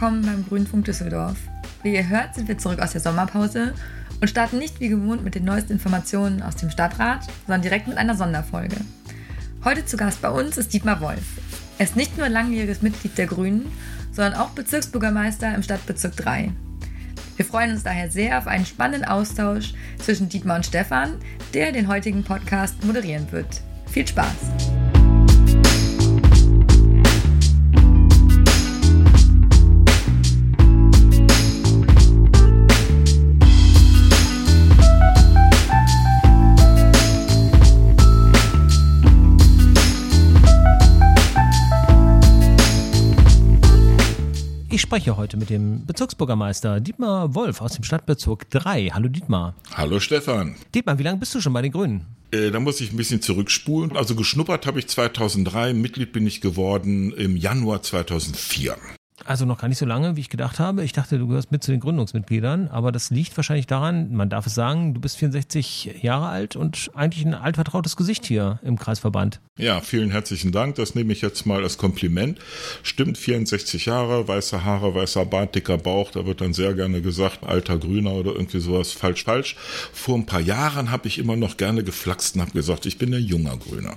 willkommen beim Grünfunk Düsseldorf. Wie ihr hört, sind wir zurück aus der Sommerpause und starten nicht wie gewohnt mit den neuesten Informationen aus dem Stadtrat, sondern direkt mit einer Sonderfolge. Heute zu Gast bei uns ist Dietmar Wolf. Er ist nicht nur langjähriges Mitglied der Grünen, sondern auch Bezirksbürgermeister im Stadtbezirk 3. Wir freuen uns daher sehr auf einen spannenden Austausch zwischen Dietmar und Stefan, der den heutigen Podcast moderieren wird. Viel Spaß! Spreche heute mit dem Bezirksbürgermeister Dietmar Wolf aus dem Stadtbezirk 3. Hallo Dietmar. Hallo Stefan. Dietmar, wie lange bist du schon bei den Grünen? Äh, da muss ich ein bisschen zurückspulen. Also geschnuppert habe ich 2003, Mitglied bin ich geworden im Januar 2004. Also noch gar nicht so lange, wie ich gedacht habe. Ich dachte, du gehörst mit zu den Gründungsmitgliedern, aber das liegt wahrscheinlich daran, man darf es sagen, du bist 64 Jahre alt und eigentlich ein altvertrautes Gesicht hier im Kreisverband. Ja, vielen herzlichen Dank. Das nehme ich jetzt mal als Kompliment. Stimmt, 64 Jahre, weiße Haare, weißer Bart, dicker Bauch. Da wird dann sehr gerne gesagt, alter Grüner oder irgendwie sowas. Falsch, falsch. Vor ein paar Jahren habe ich immer noch gerne geflaxt und habe gesagt, ich bin ein junger Grüner.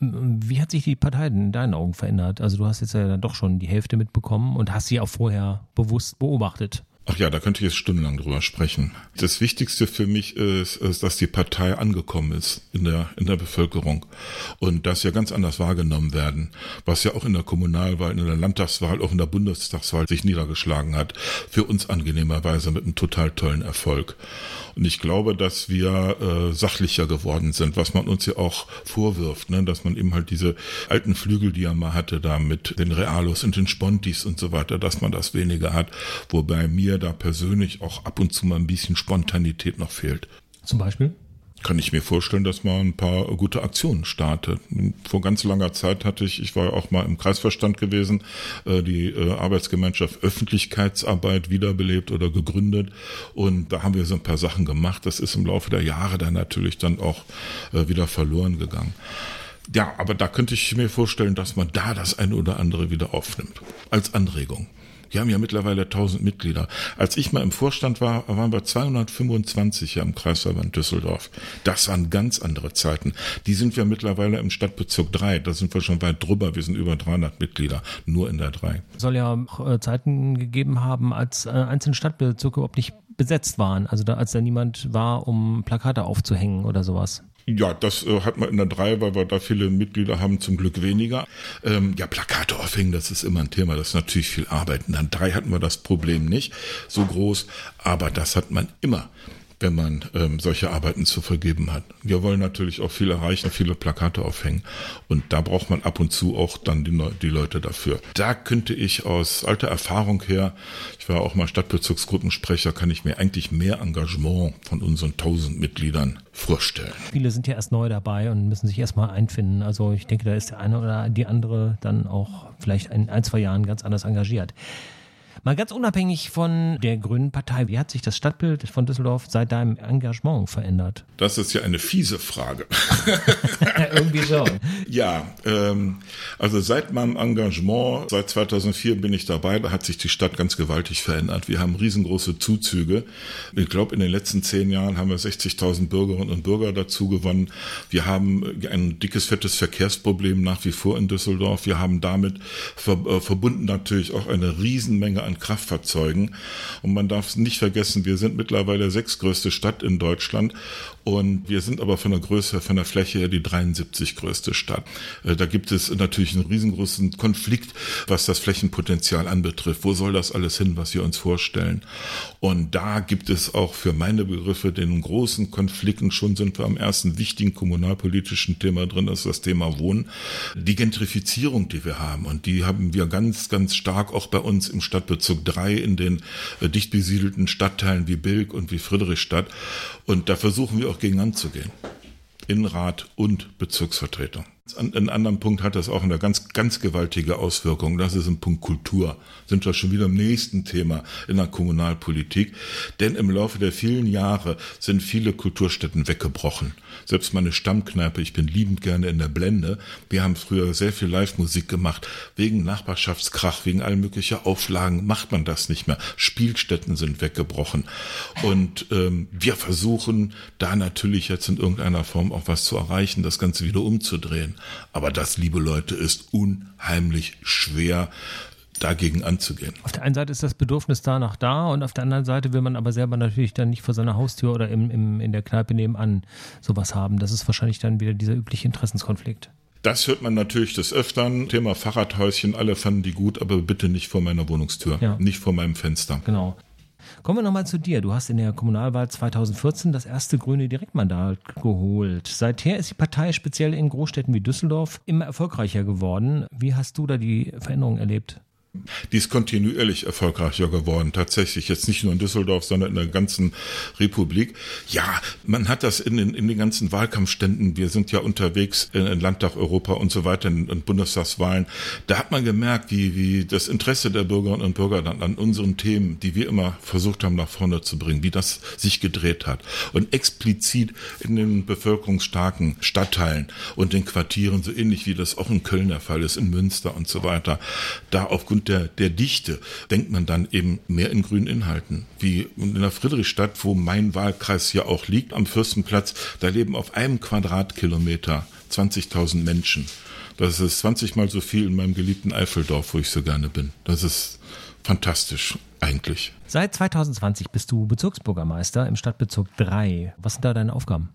Wie hat sich die Partei in deinen Augen verändert? Also du hast jetzt ja doch schon die Hälfte mitbekommen und hast sie auch vorher bewusst beobachtet. Ach ja, da könnte ich jetzt stundenlang drüber sprechen. Das Wichtigste für mich ist, ist, dass die Partei angekommen ist in der, in der Bevölkerung und dass ja ganz anders wahrgenommen werden, was ja auch in der Kommunalwahl, in der Landtagswahl, auch in der Bundestagswahl sich niedergeschlagen hat. Für uns angenehmerweise mit einem total tollen Erfolg. Und ich glaube, dass wir äh, sachlicher geworden sind, was man uns ja auch vorwirft, ne? dass man eben halt diese alten Flügel, die er mal hatte, da mit den Realos und den Spontis und so weiter, dass man das weniger hat, wobei mir da persönlich auch ab und zu mal ein bisschen Spontanität noch fehlt. Zum Beispiel? kann ich mir vorstellen, dass man ein paar gute Aktionen startet. Vor ganz langer Zeit hatte ich, ich war ja auch mal im Kreisverstand gewesen, äh, die äh, Arbeitsgemeinschaft Öffentlichkeitsarbeit wiederbelebt oder gegründet. Und da haben wir so ein paar Sachen gemacht. Das ist im Laufe der Jahre dann natürlich dann auch äh, wieder verloren gegangen. Ja, aber da könnte ich mir vorstellen, dass man da das eine oder andere wieder aufnimmt. Als Anregung. Die haben ja mittlerweile 1000 Mitglieder. Als ich mal im Vorstand war, waren wir 225 hier im Kreisverband Düsseldorf. Das waren ganz andere Zeiten. Die sind wir mittlerweile im Stadtbezirk 3. Da sind wir schon weit drüber. Wir sind über 300 Mitglieder. Nur in der 3. Soll ja auch äh, Zeiten gegeben haben, als äh, einzelne Stadtbezirke überhaupt nicht besetzt waren. Also da, als da niemand war, um Plakate aufzuhängen oder sowas. Ja, das äh, hat man in der 3, weil wir da viele Mitglieder haben, zum Glück weniger. Ähm, ja, Plakate aufhängen, das ist immer ein Thema. Das ist natürlich viel Arbeit. In der 3 hatten wir das Problem nicht so groß, aber das hat man immer wenn man ähm, solche Arbeiten zu vergeben hat. Wir wollen natürlich auch viel erreichen, viele Plakate aufhängen. Und da braucht man ab und zu auch dann die, die Leute dafür. Da könnte ich aus alter Erfahrung her, ich war auch mal Stadtbezirksgruppensprecher, kann ich mir eigentlich mehr Engagement von unseren tausend Mitgliedern vorstellen. Viele sind ja erst neu dabei und müssen sich erstmal einfinden. Also ich denke, da ist der eine oder die andere dann auch vielleicht in ein, zwei Jahren ganz anders engagiert. Mal ganz unabhängig von der Grünen Partei, wie hat sich das Stadtbild von Düsseldorf seit deinem Engagement verändert? Das ist ja eine fiese Frage. Irgendwie schon. Ja, ähm, also seit meinem Engagement, seit 2004 bin ich dabei, da hat sich die Stadt ganz gewaltig verändert. Wir haben riesengroße Zuzüge. Ich glaube, in den letzten zehn Jahren haben wir 60.000 Bürgerinnen und Bürger dazu gewonnen. Wir haben ein dickes, fettes Verkehrsproblem nach wie vor in Düsseldorf. Wir haben damit äh, verbunden natürlich auch eine Riesenmenge an Kraftfahrzeugen. Und man darf nicht vergessen, wir sind mittlerweile sechstgrößte Stadt in Deutschland und wir sind aber von der Größe, von der Fläche her die 73 größte Stadt. Äh, da gibt es natürlich einen riesengroßen Konflikt, was das Flächenpotenzial anbetrifft. Wo soll das alles hin, was wir uns vorstellen? Und da gibt es auch für meine Begriffe den großen Konflikten. Schon sind wir am ersten wichtigen kommunalpolitischen Thema drin, das ist das Thema Wohnen. Die Gentrifizierung, die wir haben. Und die haben wir ganz, ganz stark auch bei uns im Stadtbezirk 3 in den äh, dicht besiedelten Stadtteilen wie Bilk und wie Friedrichstadt. Und da versuchen wir auch gegen anzugehen. Innenrat und Bezirksvertretung. An einem anderen Punkt hat das auch eine ganz, ganz gewaltige Auswirkung. Das ist ein Punkt Kultur. Sind wir schon wieder im nächsten Thema in der Kommunalpolitik. Denn im Laufe der vielen Jahre sind viele Kulturstätten weggebrochen. Selbst meine Stammkneipe, ich bin liebend gerne in der Blende. Wir haben früher sehr viel Live-Musik gemacht. Wegen Nachbarschaftskrach, wegen all möglicher Auflagen macht man das nicht mehr. Spielstätten sind weggebrochen. Und ähm, wir versuchen da natürlich jetzt in irgendeiner Form auch was zu erreichen, das Ganze wieder umzudrehen. Aber das, liebe Leute, ist unheimlich schwer dagegen anzugehen. Auf der einen Seite ist das Bedürfnis danach da und auf der anderen Seite will man aber selber natürlich dann nicht vor seiner Haustür oder im, im, in der Kneipe nebenan sowas haben. Das ist wahrscheinlich dann wieder dieser übliche Interessenskonflikt. Das hört man natürlich des Öfteren. Thema Fahrradhäuschen, alle fanden die gut, aber bitte nicht vor meiner Wohnungstür, ja. nicht vor meinem Fenster. Genau. Kommen wir nochmal zu dir. Du hast in der Kommunalwahl 2014 das erste grüne Direktmandat geholt. Seither ist die Partei speziell in Großstädten wie Düsseldorf immer erfolgreicher geworden. Wie hast du da die Veränderung erlebt? Die ist kontinuierlich erfolgreicher geworden, tatsächlich. Jetzt nicht nur in Düsseldorf, sondern in der ganzen Republik. Ja, man hat das in den, in den ganzen Wahlkampfständen, wir sind ja unterwegs in, in Landtag Europa und so weiter, in, Bundestagswahlen. Da hat man gemerkt, wie, wie das Interesse der Bürgerinnen und Bürger dann an unseren Themen, die wir immer versucht haben, nach vorne zu bringen, wie das sich gedreht hat. Und explizit in den bevölkerungsstarken Stadtteilen und den Quartieren, so ähnlich wie das auch in Köln der Fall ist, in Münster und so weiter, da aufgrund der, der Dichte denkt man dann eben mehr in grünen Inhalten. Wie in der Friedrichstadt, wo mein Wahlkreis ja auch liegt, am Fürstenplatz, da leben auf einem Quadratkilometer 20.000 Menschen. Das ist 20 mal so viel in meinem geliebten Eifeldorf, wo ich so gerne bin. Das ist fantastisch eigentlich. Seit 2020 bist du Bezirksbürgermeister im Stadtbezirk 3. Was sind da deine Aufgaben?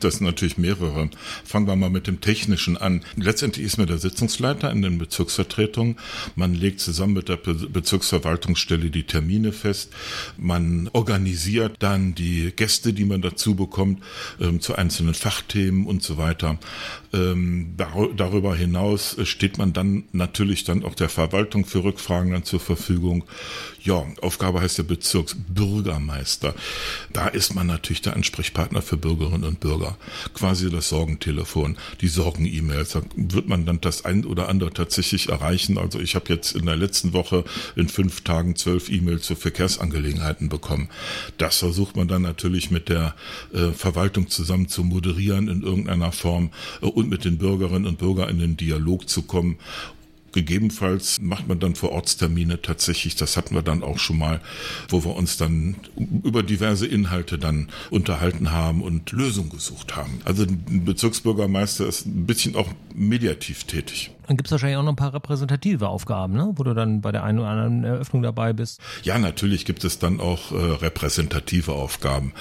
Das sind natürlich mehrere. Fangen wir mal mit dem Technischen an. Letztendlich ist mir der Sitzungsleiter in den Bezirksvertretungen. Man legt zusammen mit der Bezirksverwaltungsstelle die Termine fest. Man organisiert dann die Gäste, die man dazu bekommt, ähm, zu einzelnen Fachthemen und so weiter. Ähm, dar darüber hinaus steht man dann natürlich dann auch der Verwaltung für Rückfragen dann zur Verfügung. Ja, Aufgabe heißt der Bezirksbürgermeister. Da ist man natürlich der Ansprechpartner für Bürgerinnen und Bürger. Quasi das Sorgentelefon, die Sorgen-E-Mails. Da wird man dann das ein oder andere tatsächlich erreichen. Also ich habe jetzt in der letzten Woche in fünf Tagen zwölf E-Mails zu Verkehrsangelegenheiten bekommen. Das versucht man dann natürlich mit der äh, Verwaltung zusammen zu moderieren in irgendeiner Form äh, und mit den Bürgerinnen und Bürgern in den Dialog zu kommen Gegebenenfalls macht man dann vor Ortstermine tatsächlich, das hatten wir dann auch schon mal, wo wir uns dann über diverse Inhalte dann unterhalten haben und Lösungen gesucht haben. Also ein Bezirksbürgermeister ist ein bisschen auch mediativ tätig. Dann gibt es wahrscheinlich auch noch ein paar repräsentative Aufgaben, ne? wo du dann bei der einen oder anderen Eröffnung dabei bist. Ja, natürlich gibt es dann auch äh, repräsentative Aufgaben.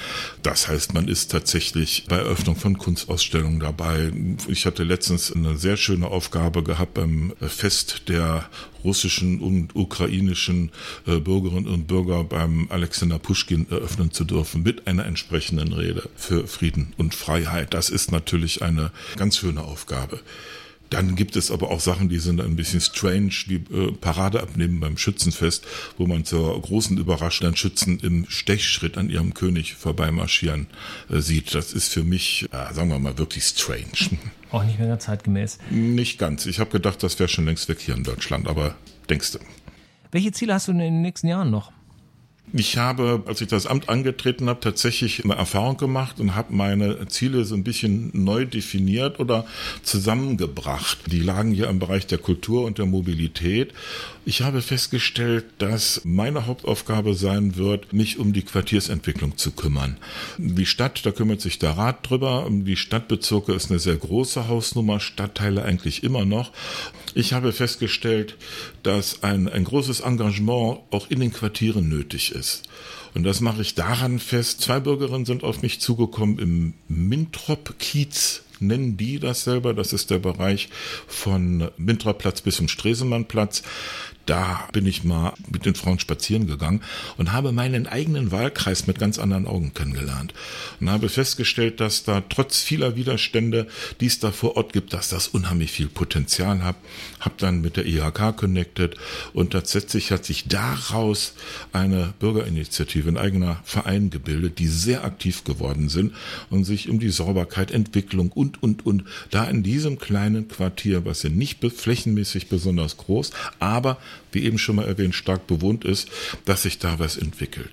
Das heißt, man ist tatsächlich bei Eröffnung von Kunstausstellungen dabei. Ich hatte letztens eine sehr schöne Aufgabe gehabt beim Fest der russischen und ukrainischen äh, Bürgerinnen und Bürger beim Alexander Puschkin eröffnen zu dürfen mit einer entsprechenden Rede für Frieden und Freiheit. Das ist natürlich eine ganz schöne Aufgabe. Dann gibt es aber auch Sachen, die sind ein bisschen strange, wie äh, Parade abnehmen beim Schützenfest, wo man zur großen Überraschung dann Schützen im Stechschritt an ihrem König vorbeimarschieren äh, sieht. Das ist für mich, äh, sagen wir mal, wirklich strange. Auch nicht mehr zeitgemäß. Nicht ganz. Ich habe gedacht, das wäre schon längst weg hier in Deutschland, aber denkst du. Welche Ziele hast du in den nächsten Jahren noch? Ich habe, als ich das Amt angetreten habe, tatsächlich eine Erfahrung gemacht und habe meine Ziele so ein bisschen neu definiert oder zusammengebracht. Die lagen hier im Bereich der Kultur und der Mobilität. Ich habe festgestellt, dass meine Hauptaufgabe sein wird, mich um die Quartiersentwicklung zu kümmern. Die Stadt, da kümmert sich der Rat drüber. Die Stadtbezirke ist eine sehr große Hausnummer, Stadtteile eigentlich immer noch. Ich habe festgestellt, dass ein, ein großes Engagement auch in den Quartieren nötig ist. Und das mache ich daran fest. Zwei Bürgerinnen sind auf mich zugekommen im Mintrop-Kiez nennen die das selber. Das ist der Bereich von Mintrop-Platz bis zum Stresemannplatz Da bin ich mal mit den Frauen spazieren gegangen und habe meinen eigenen Wahlkreis mit ganz anderen Augen kennengelernt und habe festgestellt, dass da trotz vieler Widerstände, die es da vor Ort gibt, dass das unheimlich viel Potenzial hat. Hab dann mit der IHK connected und tatsächlich hat sich daraus eine Bürgerinitiative, ein eigener Verein gebildet, die sehr aktiv geworden sind und sich um die Sauberkeit, Entwicklung und, und, und da in diesem kleinen Quartier, was ja nicht flächenmäßig besonders groß, aber wie eben schon mal erwähnt, stark bewohnt ist, dass sich da was entwickelt.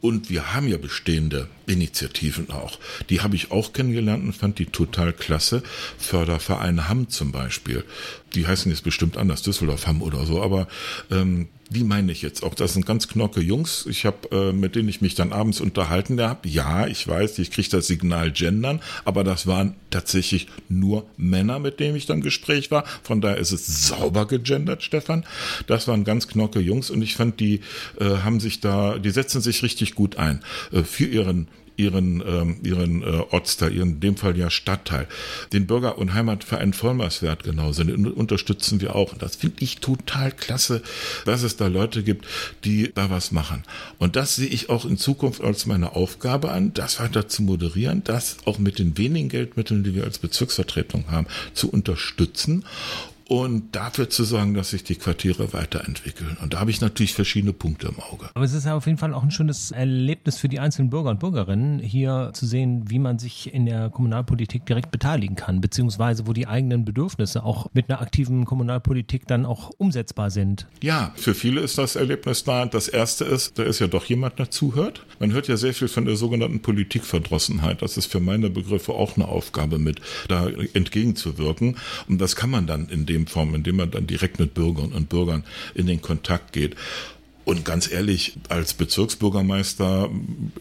Und wir haben ja bestehende Initiativen auch. Die habe ich auch kennengelernt und fand die total klasse. Förderverein Hamm zum Beispiel. Die heißen jetzt bestimmt anders, Düsseldorf Hamm oder so, aber ähm, die meine ich jetzt auch. Das sind ganz knocke Jungs. Ich habe, äh, mit denen ich mich dann abends unterhalten habe. Ja, ich weiß, ich kriege das Signal gendern, aber das waren tatsächlich nur Männer, mit denen ich dann Gespräch war. Von daher ist es sauber gegendert, Stefan. Das waren ganz knocke Jungs und ich fand, die äh, haben sich da, die setzen sich richtig gut ein äh, für ihren ihren, ähm, ihren äh, Ortsteil, ihren, in dem Fall ja Stadtteil. Den Bürger- und Heimatverein Vollmaßwert genauso, den unterstützen wir auch. Und das finde ich total klasse, dass es da Leute gibt, die da was machen. Und das sehe ich auch in Zukunft als meine Aufgabe an, das weiter zu moderieren, das auch mit den wenigen Geldmitteln, die wir als Bezirksvertretung haben, zu unterstützen und dafür zu sorgen, dass sich die Quartiere weiterentwickeln. Und da habe ich natürlich verschiedene Punkte im Auge. Aber es ist ja auf jeden Fall auch ein schönes Erlebnis für die einzelnen Bürger und Bürgerinnen, hier zu sehen, wie man sich in der Kommunalpolitik direkt beteiligen kann, beziehungsweise wo die eigenen Bedürfnisse auch mit einer aktiven Kommunalpolitik dann auch umsetzbar sind. Ja, für viele ist das Erlebnis da. Das erste ist, da ist ja doch jemand, der zuhört. Man hört ja sehr viel von der sogenannten Politikverdrossenheit. Das ist für meine Begriffe auch eine Aufgabe mit, da entgegenzuwirken. Und das kann man dann in dem dem Form, indem man dann direkt mit Bürgerinnen und Bürgern in den Kontakt geht. Und ganz ehrlich, als Bezirksbürgermeister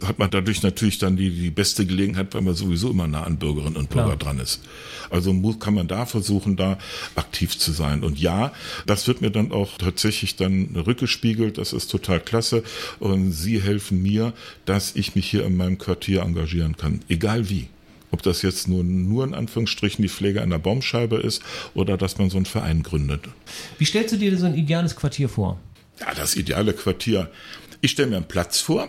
hat man dadurch natürlich dann die, die beste Gelegenheit, weil man sowieso immer nah an Bürgerinnen und Bürger dran ist. Also kann man da versuchen, da aktiv zu sein. Und ja, das wird mir dann auch tatsächlich dann rückgespiegelt. Das ist total klasse. Und Sie helfen mir, dass ich mich hier in meinem Quartier engagieren kann. Egal wie. Ob das jetzt nur, nur in Anführungsstrichen die Pflege einer Baumscheibe ist oder dass man so einen Verein gründet. Wie stellst du dir so ein ideales Quartier vor? Ja, das ideale Quartier. Ich stelle mir einen Platz vor,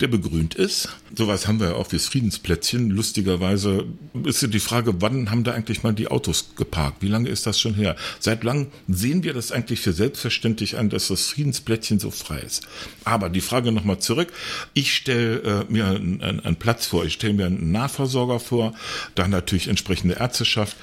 der begrünt ist. Sowas haben wir ja auch fürs Friedensplätzchen. Lustigerweise ist ja die Frage, wann haben da eigentlich mal die Autos geparkt? Wie lange ist das schon her? Seit langem sehen wir das eigentlich für selbstverständlich an, dass das Friedensplätzchen so frei ist. Aber die Frage nochmal zurück. Ich stelle äh, mir einen, einen, Platz vor. Ich stelle mir einen Nahversorger vor, dann natürlich entsprechende Ärzteschaft.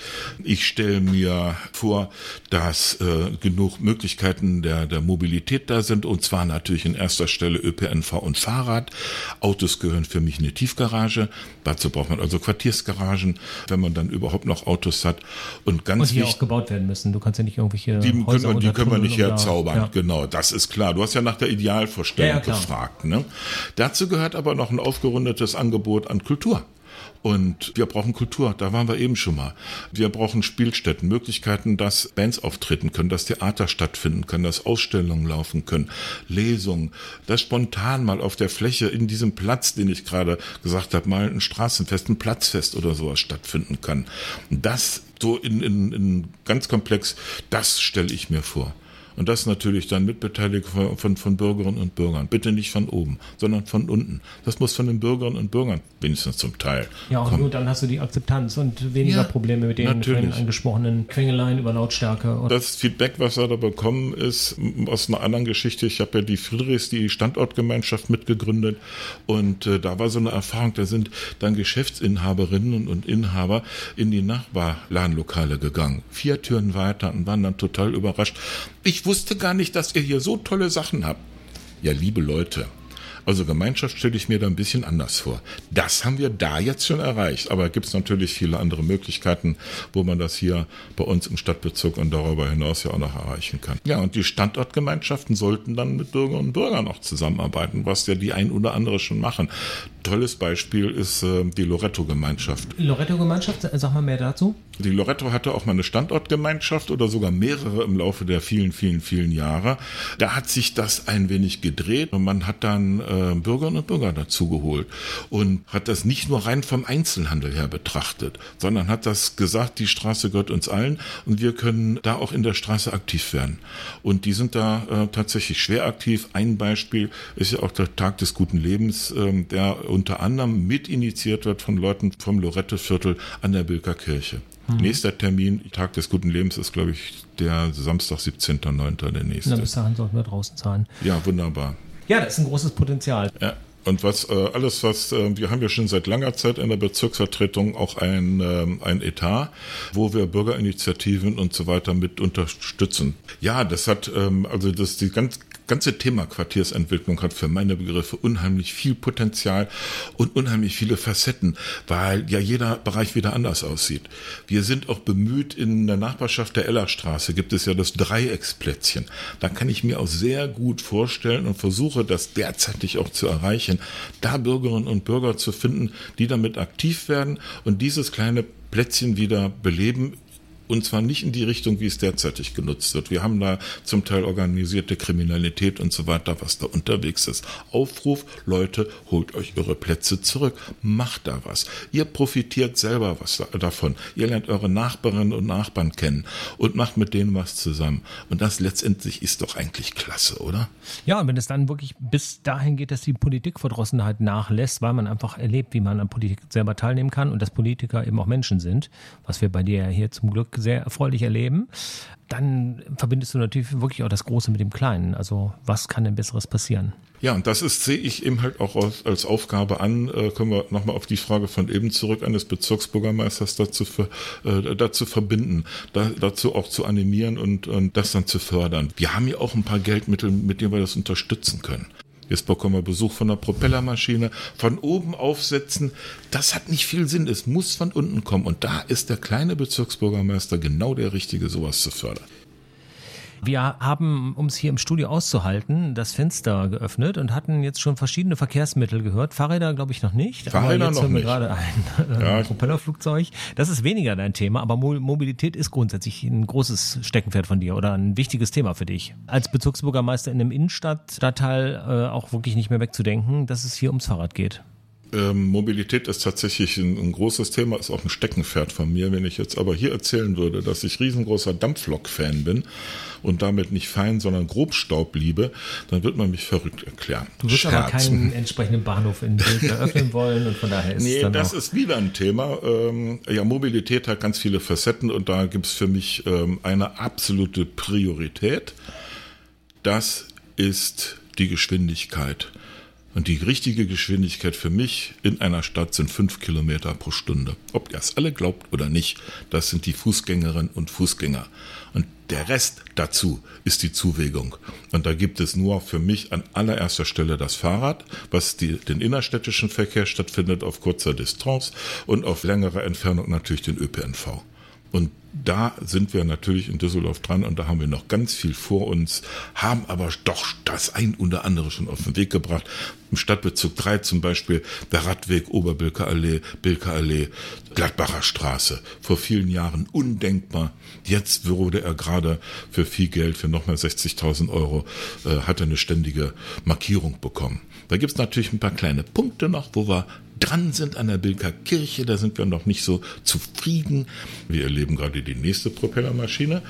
Ich stelle mir vor, dass äh, genug Möglichkeiten der, der Mobilität da sind und zwar natürlich in erster Stelle ÖPNV und Fahrrad. Autos gehören für mich in eine Tiefgarage. Dazu braucht man also Quartiersgaragen, wenn man dann überhaupt noch Autos hat. Und ganz und die auch gebaut werden müssen. Du kannst ja nicht irgendwelche Die Häuser können, die können wir nicht herzaubern. Ja. Genau, das ist klar. Du hast ja nach der Idealvorstellung ja, ja, gefragt. Ne? Dazu gehört aber noch ein aufgerundetes Angebot an Kultur. Und wir brauchen Kultur, da waren wir eben schon mal. Wir brauchen Spielstätten, Möglichkeiten, dass Bands auftreten können, dass Theater stattfinden können, dass Ausstellungen laufen können, Lesungen, dass spontan mal auf der Fläche in diesem Platz, den ich gerade gesagt habe, mal ein Straßenfest, ein Platzfest oder sowas stattfinden kann. Das so in, in, in ganz komplex, das stelle ich mir vor. Und das natürlich dann mit Beteiligung von, von, Bürgerinnen und Bürgern. Bitte nicht von oben, sondern von unten. Das muss von den Bürgerinnen und Bürgern wenigstens zum Teil. Ja, und kommen. nur dann hast du die Akzeptanz und weniger ja, Probleme mit den vorhin angesprochenen Quengeleien über Lautstärke. Das Feedback, was wir da bekommen, ist aus einer anderen Geschichte. Ich habe ja die Friedrichs, die Standortgemeinschaft mitgegründet. Und äh, da war so eine Erfahrung, da sind dann Geschäftsinhaberinnen und Inhaber in die Nachbarladenlokale gegangen. Vier Türen weiter und waren dann total überrascht. Ich wusste gar nicht, dass ihr hier so tolle Sachen habt. Ja, liebe Leute, also Gemeinschaft stelle ich mir da ein bisschen anders vor. Das haben wir da jetzt schon erreicht, aber gibt es natürlich viele andere Möglichkeiten, wo man das hier bei uns im Stadtbezirk und darüber hinaus ja auch noch erreichen kann. Ja, und die Standortgemeinschaften sollten dann mit Bürgerinnen und Bürgern auch zusammenarbeiten, was ja die ein oder andere schon machen. Tolles Beispiel ist äh, die Loretto-Gemeinschaft. Loretto-Gemeinschaft, sag mal mehr dazu. Die Loretto hatte auch mal eine Standortgemeinschaft oder sogar mehrere im Laufe der vielen, vielen, vielen Jahre. Da hat sich das ein wenig gedreht und man hat dann äh, Bürgerinnen und Bürger dazu geholt und hat das nicht nur rein vom Einzelhandel her betrachtet, sondern hat das gesagt, die Straße gehört uns allen und wir können da auch in der Straße aktiv werden. Und die sind da äh, tatsächlich schwer aktiv. Ein Beispiel ist ja auch der Tag des guten Lebens, äh, der unter anderem mit initiiert wird von Leuten vom Lorette-Viertel an der Bilker Kirche. Hm. Nächster Termin, Tag des guten Lebens, ist, glaube ich, der Samstag, 17.09. der nächste. Na, bis dahin sollten wir draußen zahlen. Ja, wunderbar. Ja, das ist ein großes Potenzial. Ja. Und was äh, alles, was äh, wir haben ja schon seit langer Zeit in der Bezirksvertretung auch ein, äh, ein Etat, wo wir Bürgerinitiativen und so weiter mit unterstützen. Ja, das hat ähm, also das die ganz ganze Thema Quartiersentwicklung hat für meine Begriffe unheimlich viel Potenzial und unheimlich viele Facetten, weil ja jeder Bereich wieder anders aussieht. Wir sind auch bemüht, in der Nachbarschaft der Ellerstraße gibt es ja das Dreiecksplätzchen. Da kann ich mir auch sehr gut vorstellen und versuche das derzeitig auch zu erreichen, da Bürgerinnen und Bürger zu finden, die damit aktiv werden und dieses kleine Plätzchen wieder beleben und zwar nicht in die Richtung, wie es derzeitig genutzt wird. Wir haben da zum Teil organisierte Kriminalität und so weiter, was da unterwegs ist. Aufruf, Leute, holt euch eure Plätze zurück, macht da was. Ihr profitiert selber was davon. Ihr lernt eure Nachbarinnen und Nachbarn kennen und macht mit denen was zusammen. Und das letztendlich ist doch eigentlich klasse, oder? Ja, und wenn es dann wirklich bis dahin geht, dass die Politikverdrossenheit nachlässt, weil man einfach erlebt, wie man an Politik selber teilnehmen kann und dass Politiker eben auch Menschen sind, was wir bei dir ja hier zum Glück sehr erfreulich erleben, dann verbindest du natürlich wirklich auch das Große mit dem Kleinen. Also was kann denn Besseres passieren? Ja, und das ist, sehe ich eben halt auch als Aufgabe an, äh, können wir nochmal auf die Frage von eben zurück eines Bezirksbürgermeisters dazu, für, äh, dazu verbinden, da, dazu auch zu animieren und, und das dann zu fördern. Wir haben ja auch ein paar Geldmittel, mit denen wir das unterstützen können. Jetzt bekommen wir Besuch von einer Propellermaschine, von oben aufsetzen. Das hat nicht viel Sinn. Es muss von unten kommen. Und da ist der kleine Bezirksbürgermeister genau der Richtige, sowas zu fördern. Wir haben, um es hier im Studio auszuhalten, das Fenster geöffnet und hatten jetzt schon verschiedene Verkehrsmittel gehört. Fahrräder glaube ich noch nicht. Fahrräder aber jetzt noch nicht. gerade ein ja. Propellerflugzeug. Das ist weniger dein Thema, aber Mobilität ist grundsätzlich ein großes Steckenpferd von dir oder ein wichtiges Thema für dich. Als Bezirksbürgermeister in einem Innenstadtstadtteil äh, auch wirklich nicht mehr wegzudenken, dass es hier ums Fahrrad geht. Ähm, Mobilität ist tatsächlich ein, ein, großes Thema, ist auch ein Steckenpferd von mir. Wenn ich jetzt aber hier erzählen würde, dass ich riesengroßer Dampflok-Fan bin und damit nicht fein, sondern Grobstaub liebe, dann wird man mich verrückt erklären. Du wirst Scherzen. aber keinen entsprechenden Bahnhof in Bild eröffnen wollen und von daher ist Nee, das ist wieder ein Thema. Ähm, ja, Mobilität hat ganz viele Facetten und da gibt es für mich ähm, eine absolute Priorität. Das ist die Geschwindigkeit. Und die richtige Geschwindigkeit für mich in einer Stadt sind fünf Kilometer pro Stunde. Ob ihr es alle glaubt oder nicht, das sind die Fußgängerinnen und Fußgänger. Und der Rest dazu ist die Zuwägung. Und da gibt es nur für mich an allererster Stelle das Fahrrad, was die, den innerstädtischen Verkehr stattfindet auf kurzer Distanz und auf längere Entfernung natürlich den ÖPNV. Und da sind wir natürlich in Düsseldorf dran und da haben wir noch ganz viel vor uns, haben aber doch das ein oder andere schon auf den Weg gebracht. Im Stadtbezirk 3 zum Beispiel der Radweg Oberbilker Allee, Bilker Allee, Gladbacher Straße. Vor vielen Jahren undenkbar. Jetzt wurde er gerade für viel Geld, für nochmal 60.000 Euro, äh, hat er eine ständige Markierung bekommen. Da gibt's natürlich ein paar kleine Punkte noch, wo wir dran sind an der Bilker Kirche. Da sind wir noch nicht so zufrieden. Wir erleben gerade die nächste Propellermaschine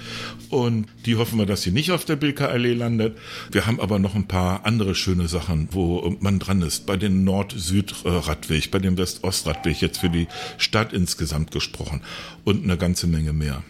und die hoffen wir, dass sie nicht auf der Bilker Allee landet. Wir haben aber noch ein paar andere schöne Sachen, wo man dran ist. Bei den Nord-Süd-Radweg, bei dem West-Ost-Radweg jetzt für die Stadt insgesamt gesprochen und eine ganze Menge mehr.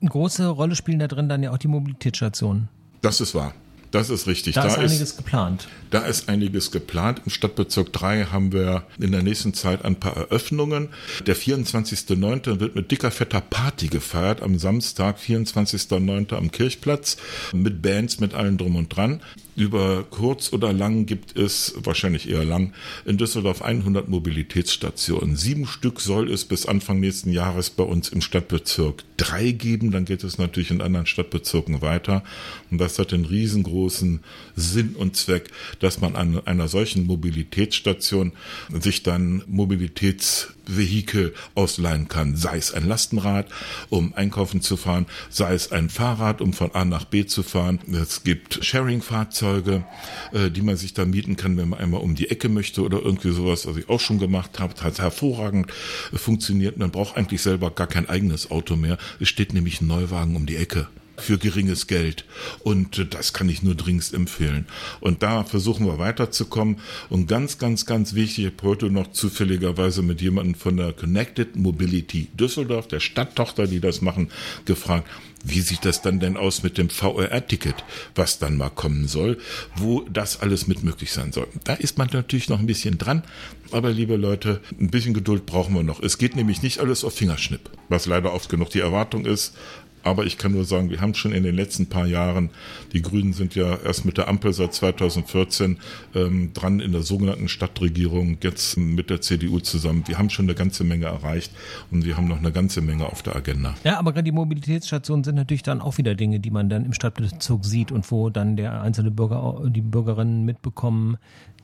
Eine große Rolle spielen da drin dann ja auch die Mobilitätsstationen. Das ist wahr. Das ist richtig. Da, da ist einiges geplant. Da ist einiges geplant. Im Stadtbezirk 3 haben wir in der nächsten Zeit ein paar Eröffnungen. Der 24.09. wird mit dicker, fetter Party gefeiert. Am Samstag, 24.09. am Kirchplatz. Mit Bands, mit allem drum und dran. Über kurz oder lang gibt es, wahrscheinlich eher lang, in Düsseldorf 100 Mobilitätsstationen. Sieben Stück soll es bis Anfang nächsten Jahres bei uns im Stadtbezirk drei geben. Dann geht es natürlich in anderen Stadtbezirken weiter. Und das hat den riesengroßen Sinn und Zweck, dass man an einer solchen Mobilitätsstation sich dann Mobilitätsvehikel ausleihen kann. Sei es ein Lastenrad, um einkaufen zu fahren, sei es ein Fahrrad, um von A nach B zu fahren. Es gibt Sharing-Fahrzeuge Fahrzeuge, äh, die man sich da mieten kann, wenn man einmal um die Ecke möchte oder irgendwie sowas, was ich auch schon gemacht habe, hat hervorragend äh, funktioniert. Man braucht eigentlich selber gar kein eigenes Auto mehr. Es steht nämlich ein Neuwagen um die Ecke für geringes Geld. Und äh, das kann ich nur dringend empfehlen. Und da versuchen wir weiterzukommen. Und ganz, ganz, ganz wichtig, ich habe heute noch zufälligerweise mit jemandem von der Connected Mobility Düsseldorf, der Stadttochter, die das machen, gefragt, wie sieht das dann denn aus mit dem VRR-Ticket, was dann mal kommen soll, wo das alles mit möglich sein soll? Da ist man natürlich noch ein bisschen dran, aber liebe Leute, ein bisschen Geduld brauchen wir noch. Es geht nämlich nicht alles auf Fingerschnipp, was leider oft genug die Erwartung ist. Aber ich kann nur sagen, wir haben schon in den letzten paar Jahren, die Grünen sind ja erst mit der Ampel seit 2014 ähm, dran in der sogenannten Stadtregierung, jetzt mit der CDU zusammen. Wir haben schon eine ganze Menge erreicht und wir haben noch eine ganze Menge auf der Agenda. Ja, aber gerade die Mobilitätsstationen sind natürlich dann auch wieder Dinge, die man dann im Stadtbezirk sieht und wo dann der einzelne Bürger, die Bürgerinnen mitbekommen,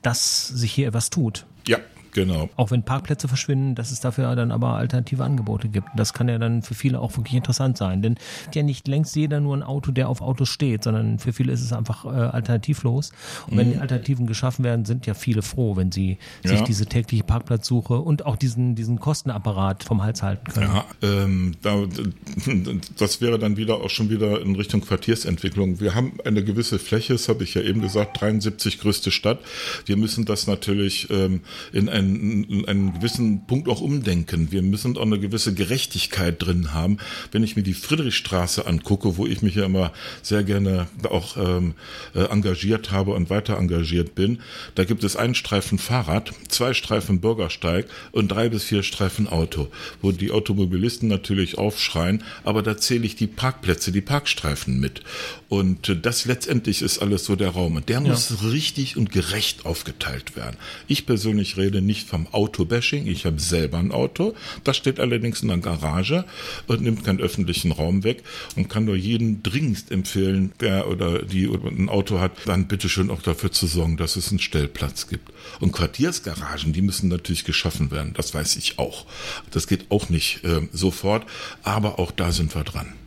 dass sich hier etwas tut. Ja, Genau. Auch wenn Parkplätze verschwinden, dass es dafür dann aber alternative Angebote gibt. Das kann ja dann für viele auch wirklich interessant sein. Denn ja nicht längst jeder nur ein Auto, der auf Autos steht, sondern für viele ist es einfach äh, alternativlos. Und mhm. wenn die Alternativen geschaffen werden, sind ja viele froh, wenn sie ja. sich diese tägliche Parkplatzsuche und auch diesen, diesen Kostenapparat vom Hals halten können. Ja, ähm, da, das wäre dann wieder auch schon wieder in Richtung Quartiersentwicklung. Wir haben eine gewisse Fläche, das habe ich ja eben gesagt, 73 größte Stadt. Wir müssen das natürlich ähm, in ein einen, einen gewissen Punkt auch umdenken. Wir müssen auch eine gewisse Gerechtigkeit drin haben. Wenn ich mir die Friedrichstraße angucke, wo ich mich ja immer sehr gerne auch ähm, äh, engagiert habe und weiter engagiert bin, da gibt es einen Streifen Fahrrad, zwei Streifen Bürgersteig und drei bis vier Streifen Auto, wo die Automobilisten natürlich aufschreien, aber da zähle ich die Parkplätze, die Parkstreifen mit. Und äh, das letztendlich ist alles so der Raum. Und der ja. muss richtig und gerecht aufgeteilt werden. Ich persönlich rede nicht vom Autobashing. Ich habe selber ein Auto. Das steht allerdings in der Garage und nimmt keinen öffentlichen Raum weg und kann nur jeden dringendst empfehlen, der oder die ein Auto hat, dann bitteschön auch dafür zu sorgen, dass es einen Stellplatz gibt. Und Quartiersgaragen, die müssen natürlich geschaffen werden. Das weiß ich auch. Das geht auch nicht äh, sofort, aber auch da sind wir dran.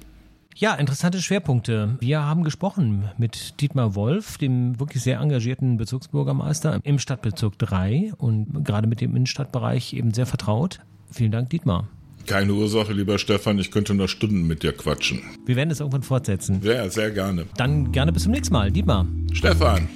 Ja, interessante Schwerpunkte. Wir haben gesprochen mit Dietmar Wolf, dem wirklich sehr engagierten Bezirksbürgermeister im Stadtbezirk 3 und gerade mit dem Innenstadtbereich eben sehr vertraut. Vielen Dank, Dietmar. Keine Ursache, lieber Stefan, ich könnte noch Stunden mit dir quatschen. Wir werden es irgendwann fortsetzen. Ja, sehr gerne. Dann gerne bis zum nächsten Mal. Dietmar. Stefan.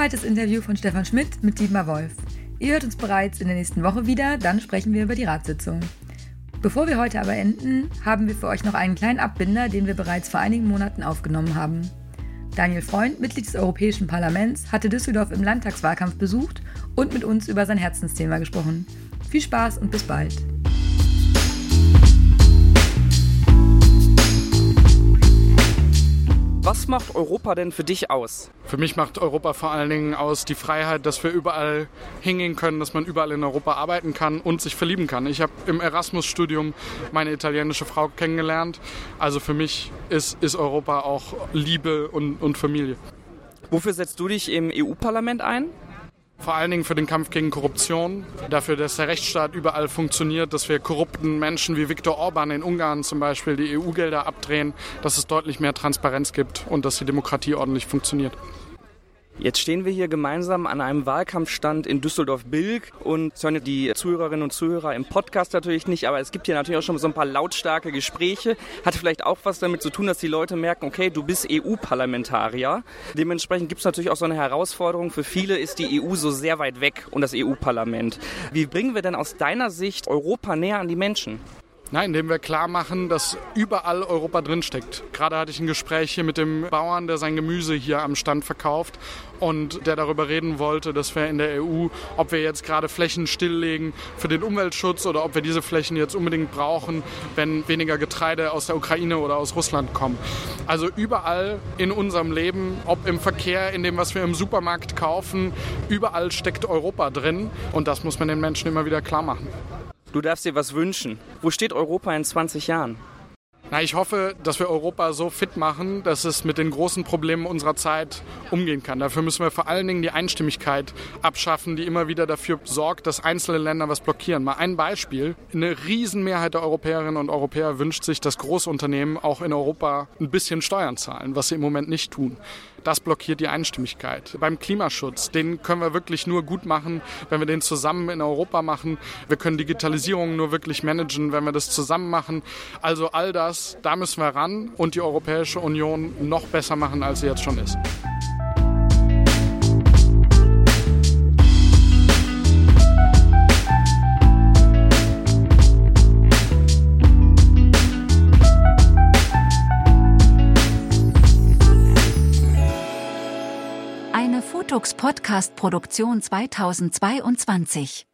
Soweit das Interview von Stefan Schmidt mit Dietmar Wolf. Ihr hört uns bereits in der nächsten Woche wieder, dann sprechen wir über die Ratssitzung. Bevor wir heute aber enden, haben wir für euch noch einen kleinen Abbinder, den wir bereits vor einigen Monaten aufgenommen haben. Daniel Freund, Mitglied des Europäischen Parlaments, hatte Düsseldorf im Landtagswahlkampf besucht und mit uns über sein Herzensthema gesprochen. Viel Spaß und bis bald. Was macht Europa denn für dich aus? Für mich macht Europa vor allen Dingen aus die Freiheit, dass wir überall hingehen können, dass man überall in Europa arbeiten kann und sich verlieben kann. Ich habe im Erasmus-Studium meine italienische Frau kennengelernt. Also für mich ist, ist Europa auch Liebe und, und Familie. Wofür setzt du dich im EU-Parlament ein? Vor allen Dingen für den Kampf gegen Korruption, dafür, dass der Rechtsstaat überall funktioniert, dass wir korrupten Menschen wie Viktor Orban in Ungarn zum Beispiel die EU-Gelder abdrehen, dass es deutlich mehr Transparenz gibt und dass die Demokratie ordentlich funktioniert. Jetzt stehen wir hier gemeinsam an einem Wahlkampfstand in Düsseldorf-Bilk und das hören die Zuhörerinnen und Zuhörer im Podcast natürlich nicht, aber es gibt hier natürlich auch schon so ein paar lautstarke Gespräche. Hat vielleicht auch was damit zu tun, dass die Leute merken, okay, du bist EU-Parlamentarier. Dementsprechend gibt es natürlich auch so eine Herausforderung. Für viele ist die EU so sehr weit weg und das EU-Parlament. Wie bringen wir denn aus deiner Sicht Europa näher an die Menschen? Nein, indem wir klar machen, dass überall Europa drinsteckt. Gerade hatte ich ein Gespräch hier mit dem Bauern, der sein Gemüse hier am Stand verkauft und der darüber reden wollte, dass wir in der EU, ob wir jetzt gerade Flächen stilllegen für den Umweltschutz oder ob wir diese Flächen jetzt unbedingt brauchen, wenn weniger Getreide aus der Ukraine oder aus Russland kommen. Also überall in unserem Leben, ob im Verkehr, in dem, was wir im Supermarkt kaufen, überall steckt Europa drin und das muss man den Menschen immer wieder klar machen. Du darfst dir was wünschen. Wo steht Europa in 20 Jahren? Na, ich hoffe, dass wir Europa so fit machen, dass es mit den großen Problemen unserer Zeit umgehen kann. Dafür müssen wir vor allen Dingen die Einstimmigkeit abschaffen, die immer wieder dafür sorgt, dass einzelne Länder was blockieren. Mal ein Beispiel. Eine Riesenmehrheit der Europäerinnen und Europäer wünscht sich, dass Großunternehmen auch in Europa ein bisschen Steuern zahlen, was sie im Moment nicht tun. Das blockiert die Einstimmigkeit. Beim Klimaschutz, den können wir wirklich nur gut machen, wenn wir den zusammen in Europa machen. Wir können Digitalisierung nur wirklich managen, wenn wir das zusammen machen. Also all das, da müssen wir ran und die Europäische Union noch besser machen, als sie jetzt schon ist. Futux Podcast Produktion 2022.